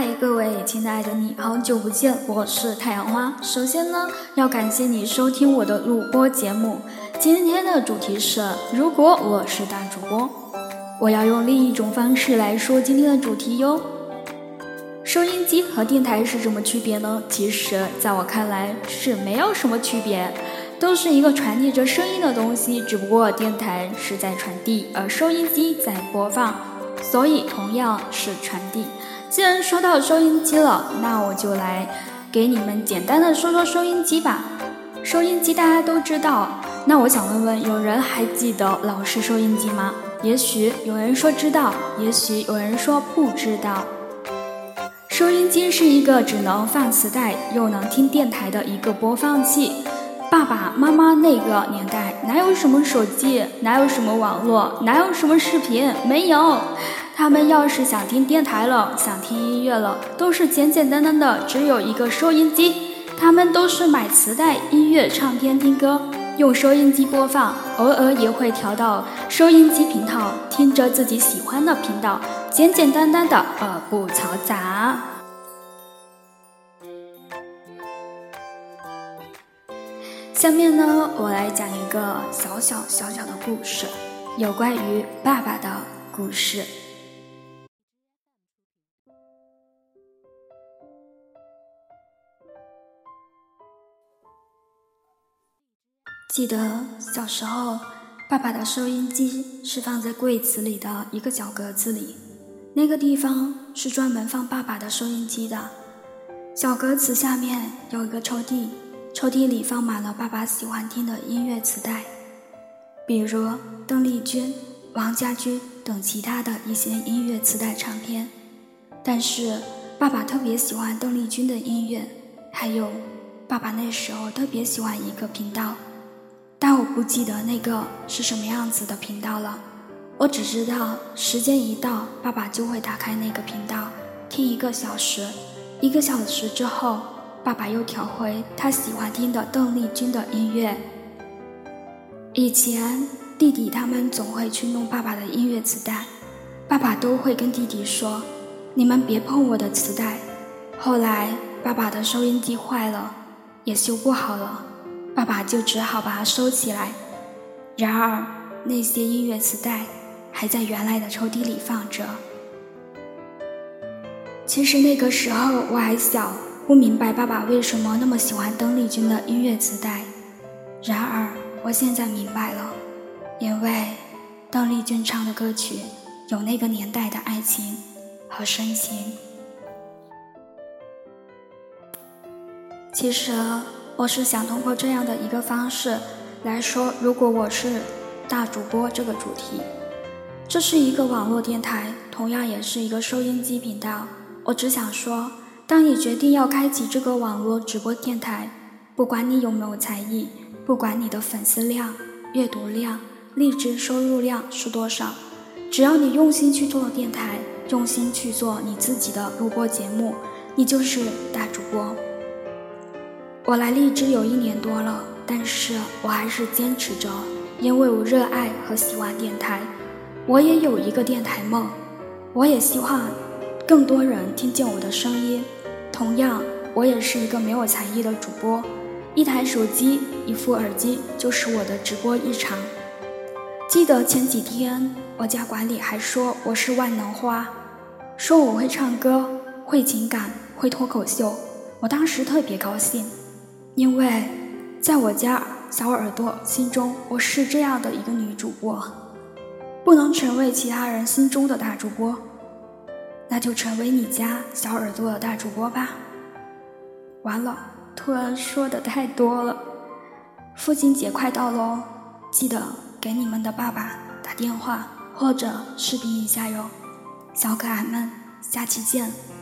嗨，各位亲爱的你，好久不见，我是太阳花。首先呢，要感谢你收听我的录播节目。今天的主题是，如果我是大主播，我要用另一种方式来说今天的主题哟。收音机和电台是什么区别呢？其实，在我看来是没有什么区别，都是一个传递着声音的东西，只不过电台是在传递，而收音机在播放，所以同样是传递。既然说到收音机了，那我就来给你们简单的说说收音机吧。收音机大家都知道，那我想问问，有人还记得老式收音机吗？也许有人说知道，也许有人说不知道。收音机是一个只能放磁带又能听电台的一个播放器。爸爸妈妈那个年代哪有什么手机，哪有什么网络，哪有什么视频，没有。他们要是想听电台了，想听音乐了，都是简简单单的，只有一个收音机。他们都是买磁带、音乐唱片听歌，用收音机播放，偶尔也会调到收音机频道，听着自己喜欢的频道，简简单单的，而不嘈杂。下面呢，我来讲一个小小小小的故事，有关于爸爸的故事。记得小时候，爸爸的收音机是放在柜子里的一个小格子里，那个地方是专门放爸爸的收音机的。小格子下面有一个抽屉，抽屉里放满了爸爸喜欢听的音乐磁带，比如邓丽君、王家驹等其他的一些音乐磁带唱片。但是爸爸特别喜欢邓丽君的音乐，还有爸爸那时候特别喜欢一个频道。但我不记得那个是什么样子的频道了，我只知道时间一到，爸爸就会打开那个频道听一个小时，一个小时之后，爸爸又调回他喜欢听的邓丽君的音乐。以前弟弟他们总会去弄爸爸的音乐磁带，爸爸都会跟弟弟说：“你们别碰我的磁带。”后来爸爸的收音机坏了，也修不好了。爸爸就只好把它收起来。然而，那些音乐磁带还在原来的抽屉里放着。其实那个时候我还小，不明白爸爸为什么那么喜欢邓丽君的音乐磁带。然而，我现在明白了，因为邓丽君唱的歌曲有那个年代的爱情和深情。其实。我是想通过这样的一个方式来说，如果我是大主播这个主题，这是一个网络电台，同样也是一个收音机频道。我只想说，当你决定要开启这个网络直播电台，不管你有没有才艺，不管你的粉丝量、阅读量、励志收入量是多少，只要你用心去做电台，用心去做你自己的录播节目，你就是大主播。我来荔枝有一年多了，但是我还是坚持着，因为我热爱和喜欢电台。我也有一个电台梦，我也希望更多人听见我的声音。同样，我也是一个没有才艺的主播，一台手机、一副耳机就是我的直播日常。记得前几天，我家管理还说我是万能花，说我会唱歌、会情感、会脱口秀，我当时特别高兴。因为，在我家小耳朵心中，我是这样的一个女主播，不能成为其他人心中的大主播，那就成为你家小耳朵的大主播吧。完了，突然说的太多了。父亲节快到喽，记得给你们的爸爸打电话或者视频一下哟。小可爱们，下期见。